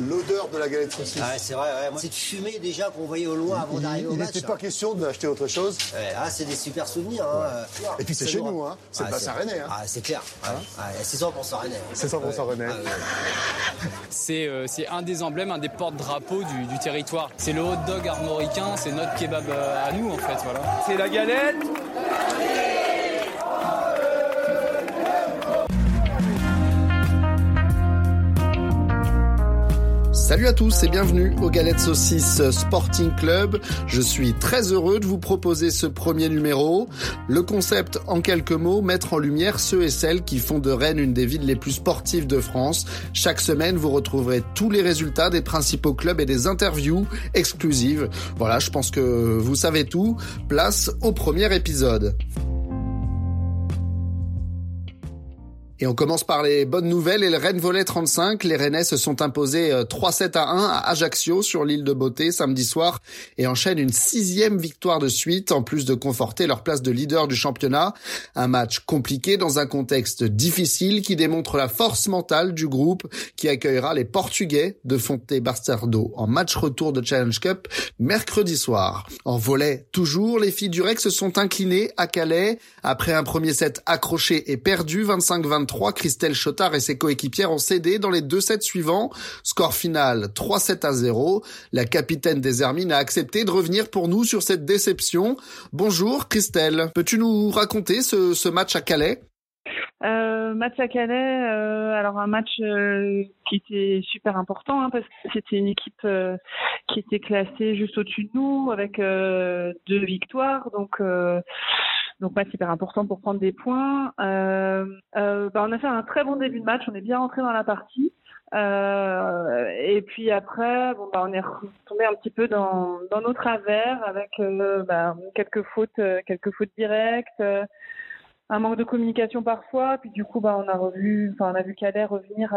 l'odeur de la galette saucisse. Ah, c'est vrai, ouais. Cette fumée déjà qu'on voyait au loin avant d'arriver au Il match. n'était pas question d'acheter autre chose. Ouais, ah, c'est des super souvenirs. Hein. Et puis c'est chez nous, hein. c'est Ah, le bassin rennais. Hein. Ah, c'est clair. Ouais, c'est 100% rennais. C'est 100% rennais. Ah. C'est euh, c'est un des emblèmes, un des porte-drapeaux du, du territoire. C'est le hot dog armoricain, c'est notre kebab euh, à nous en fait. Voilà. C'est la galette. Salut à tous et bienvenue au Galette Saucisse Sporting Club. Je suis très heureux de vous proposer ce premier numéro. Le concept, en quelques mots, mettre en lumière ceux et celles qui font de Rennes une des villes les plus sportives de France. Chaque semaine, vous retrouverez tous les résultats des principaux clubs et des interviews exclusives. Voilà, je pense que vous savez tout. Place au premier épisode. Et on commence par les bonnes nouvelles et le Rennes Volet 35. Les Rennais se sont imposés 3-7 à 1 à Ajaccio sur l'île de Beauté samedi soir et enchaînent une sixième victoire de suite en plus de conforter leur place de leader du championnat. Un match compliqué dans un contexte difficile qui démontre la force mentale du groupe qui accueillera les Portugais de Fonte Bastardo en match retour de Challenge Cup mercredi soir. En volet, toujours, les filles du REC se sont inclinées à Calais après un premier set accroché et perdu 25-23 Christelle Chotard et ses coéquipières ont cédé dans les deux sets suivants. Score final 3-7 à 0. La capitaine des Hermines a accepté de revenir pour nous sur cette déception. Bonjour Christelle. Peux-tu nous raconter ce, match à Calais? Euh, match à Calais, euh, alors un match euh, qui était super important hein, parce que c'était une équipe euh, qui était classée juste au-dessus de nous avec euh, deux victoires, donc donc match hyper important pour prendre des points. Euh, euh, bah, on a fait un très bon début de match, on est bien rentré dans la partie. Euh, et puis après, bon, bah, on est retombé un petit peu dans, dans nos travers avec bah, quelques fautes, quelques fautes directes, un manque de communication parfois. Puis du coup, bah, on a revu, enfin, on a vu Calais revenir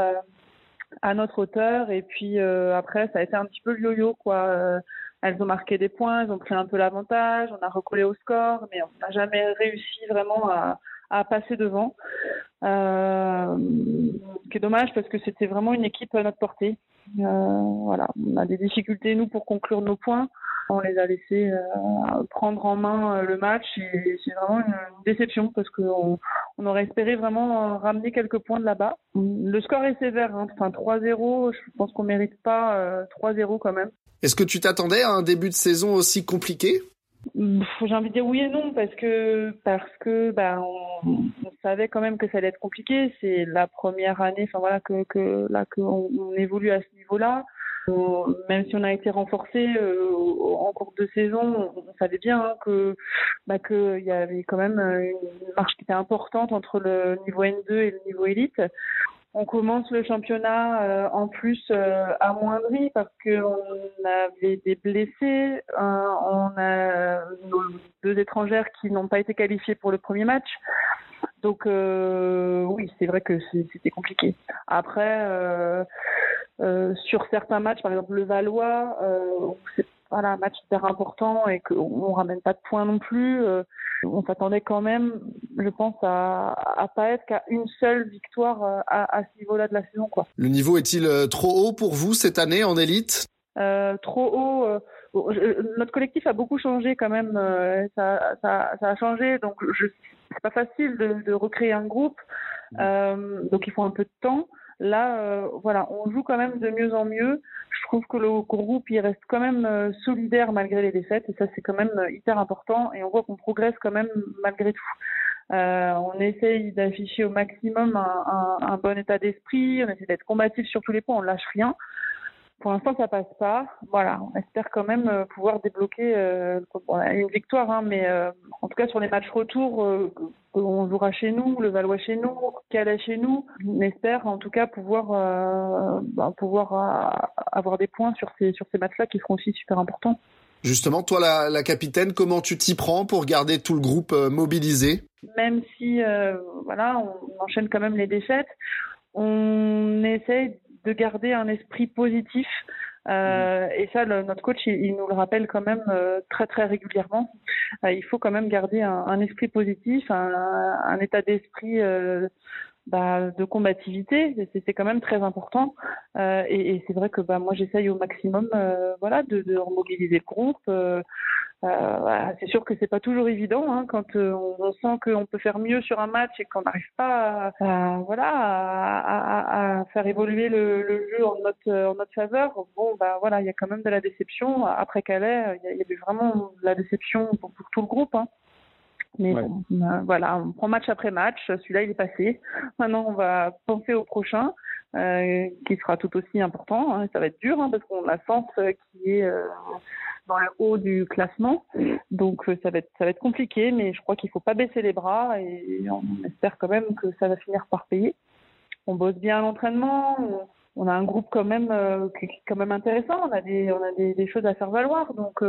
à notre hauteur. Et puis après, ça a été un petit peu le yo-yo, quoi elles ont marqué des points, elles ont pris un peu l'avantage, on a recollé au score, mais on n'a jamais réussi vraiment à, à passer devant. Euh, ce qui est dommage parce que c'était vraiment une équipe à notre portée. Euh, voilà, on a des difficultés nous pour conclure nos points. On les a laissés euh, prendre en main le match et c'est vraiment une déception parce qu'on on aurait espéré vraiment ramener quelques points de là-bas. Le score est sévère, hein. enfin 3-0, je pense qu'on mérite pas 3-0 quand même. Est-ce que tu t'attendais à un début de saison aussi compliqué? J'ai envie de dire oui et non parce que parce que bah on, savait quand même que ça allait être compliqué. C'est la première année, enfin voilà que que là qu'on on évolue à ce niveau-là. même si on a été renforcé euh, en cours de saison, on, savait bien hein, que bah que il y avait quand même une marche qui était importante entre le niveau N2 et le niveau élite. On commence le championnat euh, en plus euh, amoindri parce qu'on avait des blessés, euh, on a nos deux étrangères qui n'ont pas été qualifiées pour le premier match. Donc oui, c'est vrai que c'était compliqué. Après, sur certains matchs, par exemple le Valois, voilà, un match hyper important et qu'on ramène pas de points non plus. Euh, on s'attendait quand même, je pense, à, à pas être qu'à une seule victoire euh, à, à ce niveau-là de la saison. Quoi. Le niveau est-il euh, trop haut pour vous cette année en élite? Euh, Trop haut. Euh, notre collectif a beaucoup changé quand même. Ça, ça, ça, a changé, donc je, c'est pas facile de, de recréer un groupe. donc il faut un peu de temps. Là, euh, voilà, on joue quand même de mieux en mieux. Je trouve que le groupe, il reste quand même euh, solidaire malgré les défaites, et ça, c'est quand même euh, hyper important. Et on voit qu'on progresse quand même malgré tout. On essaye d'afficher au maximum un bon état d'esprit, on essaie d'être combatif sur tous les points, on lâche rien. Pour l'instant, ça passe pas. Voilà, on espère quand même euh, pouvoir débloquer euh, une victoire, hein, mais euh, en tout cas sur les matchs retour, euh, on jouera chez nous, le Valois chez nous, Calais chez nous. On espère en tout cas pouvoir bah, pouvoir euh, avoir des points sur ces sur ces matchs-là qui seront aussi super importants. Justement, toi, la, la capitaine, comment tu t'y prends pour garder tout le groupe euh, mobilisé? Même si voilà, on, on enchaîne quand même les défaites, on essaye de garder un esprit positif. Euh, et ça, le, notre coach, il, nous le rappelle quand même euh, très très régulièrement. Euh, il faut quand même garder un, un esprit positif, un, un état d'esprit bah, de combativité. C'est quand même très important. Euh, et, et c'est vrai que bah, moi, j'essaye au maximum euh, voilà, de, de remobiliser le groupe. Euh, euh c'est sûr que c'est pas toujours évident hein, quand euh, on, sent qu'on peut faire mieux sur un match et qu'on n'arrive pas à, voilà, à, à, à, faire évoluer le, le, jeu en notre, en notre faveur. Bon, bah voilà, il y a quand même de la déception. Après Calais, il y, a, y a vraiment de la déception pour, pour tout le groupe. Hein. Mais bon, euh, voilà, on prend match après match. Celui-là, il est passé. Maintenant, on va penser au prochain, euh, qui sera tout aussi important. Hein. Ça va être dur hein, parce qu'on a Sens euh, qui est euh, dans le haut du classement. Donc, ça va être ça va être compliqué, mais je crois qu'il faut pas baisser les bras et on espère quand même que ça va finir par payer. On bosse bien à l'entraînement. On, a un groupe quand même qui est quand même intéressant. On a des on a des, des choses à faire valoir. Donc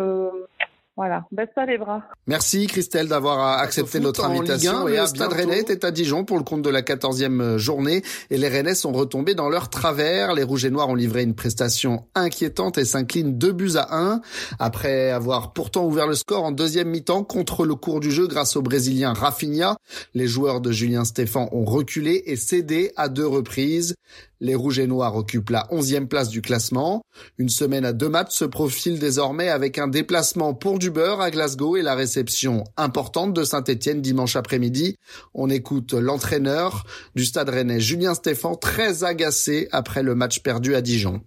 voilà, baisse pas les bras. Merci Christelle d'avoir accepté notre invitation. et le Stade Rennais est à Dijon pour le compte de la 14e journée et les Rennais sont retombés dans leur travers. Les Rouges et Noirs ont livré une prestation inquiétante et s'inclinent 2 buts à 1 après avoir pourtant ouvert le score en deuxième mi-temps contre le cours du jeu grâce au Brésilien Rafinha. Les joueurs de Julien Stéphan ont reculé et cédé à deux reprises. Les Rouges et Noirs occupent la 11e place du classement. Une semaine à deux matchs se profile désormais avec un déplacement pour du beurre à Glasgow et la réception importante de Saint-Etienne dimanche après-midi. On écoute l'entraîneur du Stade Rennais, Julien Stéphan, très agacé après le match perdu à Dijon.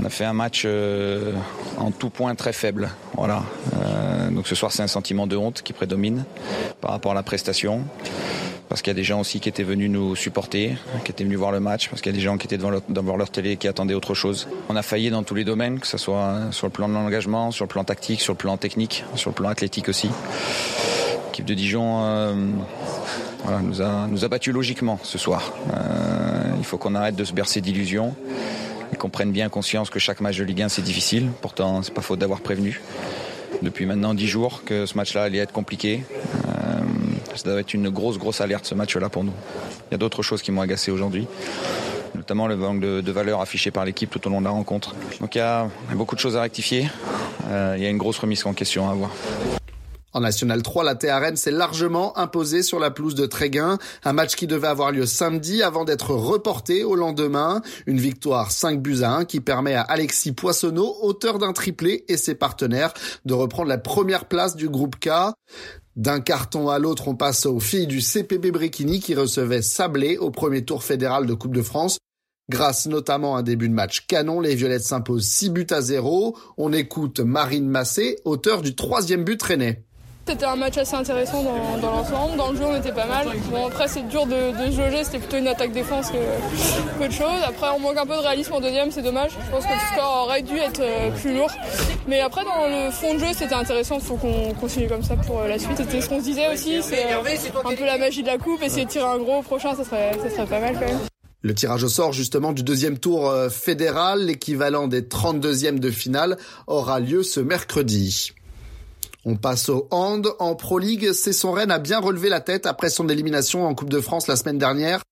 On a fait un match euh, en tout point très faible. Voilà. Euh, donc ce soir, c'est un sentiment de honte qui prédomine par rapport à la prestation parce qu'il y a des gens aussi qui étaient venus nous supporter, qui étaient venus voir le match, parce qu'il y a des gens qui étaient devant leur, devant leur télé et qui attendaient autre chose. On a failli dans tous les domaines, que ce soit sur le plan de l'engagement, sur le plan tactique, sur le plan technique, sur le plan athlétique aussi. L'équipe de Dijon euh, nous, a, nous a battu logiquement ce soir. Euh, il faut qu'on arrête de se bercer d'illusions et qu'on prenne bien conscience que chaque match de Ligue 1 c'est difficile. Pourtant, c'est pas faute d'avoir prévenu depuis maintenant dix jours que ce match-là allait être compliqué. Ça doit être une grosse, grosse alerte ce match-là pour nous. Il y a d'autres choses qui m'ont agacé aujourd'hui notamment le manque de, de, valeur affiché par l'équipe tout au long de la rencontre. Donc il y a beaucoup de choses à rectifier. Euh, il y a une grosse remise en question à avoir. En National 3, la TRN s'est largement imposée sur la pelouse de Tréguin, un match qui devait avoir lieu samedi avant d'être reporté au lendemain. Une victoire 5 buts à 1 qui permet à Alexis Poissonneau, auteur d'un triplé, et ses partenaires de reprendre la première place du groupe K. D'un carton à l'autre, on passe aux filles du CPB Bréquigny qui recevaient Sablé au premier tour fédéral de Coupe de France. Grâce notamment à un début de match canon, les Violettes s'imposent 6 buts à 0. On écoute Marine Massé, auteur du troisième but traîné. C'était un match assez intéressant dans, dans l'ensemble. Dans le jeu, on était pas mal. Bon, après, c'est dur de, de jauger. C'était plutôt une attaque-défense que, que de choses. Après, on manque un peu de réalisme en deuxième. C'est dommage. Je pense que le score aurait dû être euh, plus lourd. Mais après, dans le fond de jeu, c'était intéressant. Il faut qu'on continue comme ça pour euh, la suite. C'était ce qu'on se disait aussi. C'est euh, un peu la magie de la coupe. Essayer de tirer un gros prochain, ça serait, ça serait pas mal quand même. Le tirage au sort justement du deuxième tour fédéral, l'équivalent des 32e de finale, aura lieu ce mercredi. On passe au hand. En Pro League, c'est son Rennes a bien relevé la tête après son élimination en Coupe de France la semaine dernière.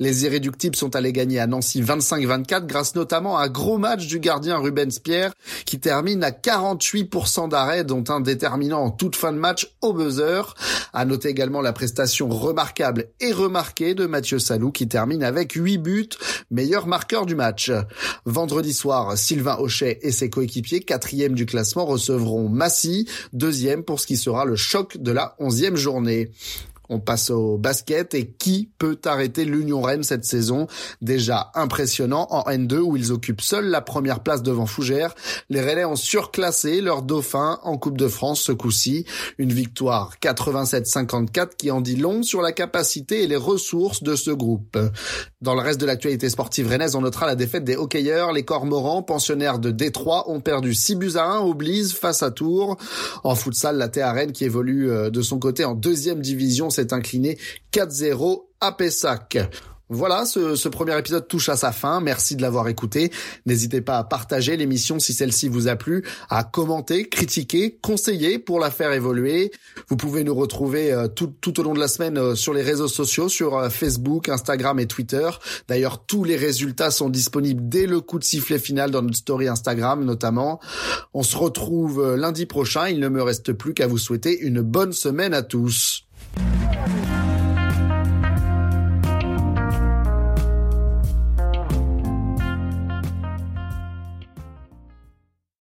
Les irréductibles sont allés gagner à Nancy 25-24 grâce notamment à un gros match du gardien Rubens Pierre qui termine à 48% d'arrêt dont un déterminant en toute fin de match au buzzer. À noter également la prestation remarquable et remarquée de Mathieu Salou qui termine avec 8 buts, meilleur marqueur du match. Vendredi soir, Sylvain Hochet et ses coéquipiers, quatrième du classement, recevront Massy, deuxième pour ce qui sera le choc de la onzième journée. On passe au basket et qui peut arrêter l'Union Rennes cette saison? Déjà impressionnant en N2 où ils occupent seuls la première place devant Fougères. Les Rennais ont surclassé leur dauphin en Coupe de France ce coup-ci. Une victoire 87-54 qui en dit long sur la capacité et les ressources de ce groupe. Dans le reste de l'actualité sportive rennaise, on notera la défaite des hockeyeurs. Les Cormorans, pensionnaires de Détroit, ont perdu 6 buts à 1 au face à Tours. En futsal, la Rennes qui évolue de son côté en deuxième division s'est incliné 4-0 à Pessac. Voilà, ce, ce, premier épisode touche à sa fin. Merci de l'avoir écouté. N'hésitez pas à partager l'émission si celle-ci vous a plu, à commenter, critiquer, conseiller pour la faire évoluer. Vous pouvez nous retrouver euh, tout, tout, au long de la semaine euh, sur les réseaux sociaux, sur euh, Facebook, Instagram et Twitter. D'ailleurs, tous les résultats sont disponibles dès le coup de sifflet final dans notre story Instagram notamment. On se retrouve lundi prochain. Il ne me reste plus qu'à vous souhaiter une bonne semaine à tous.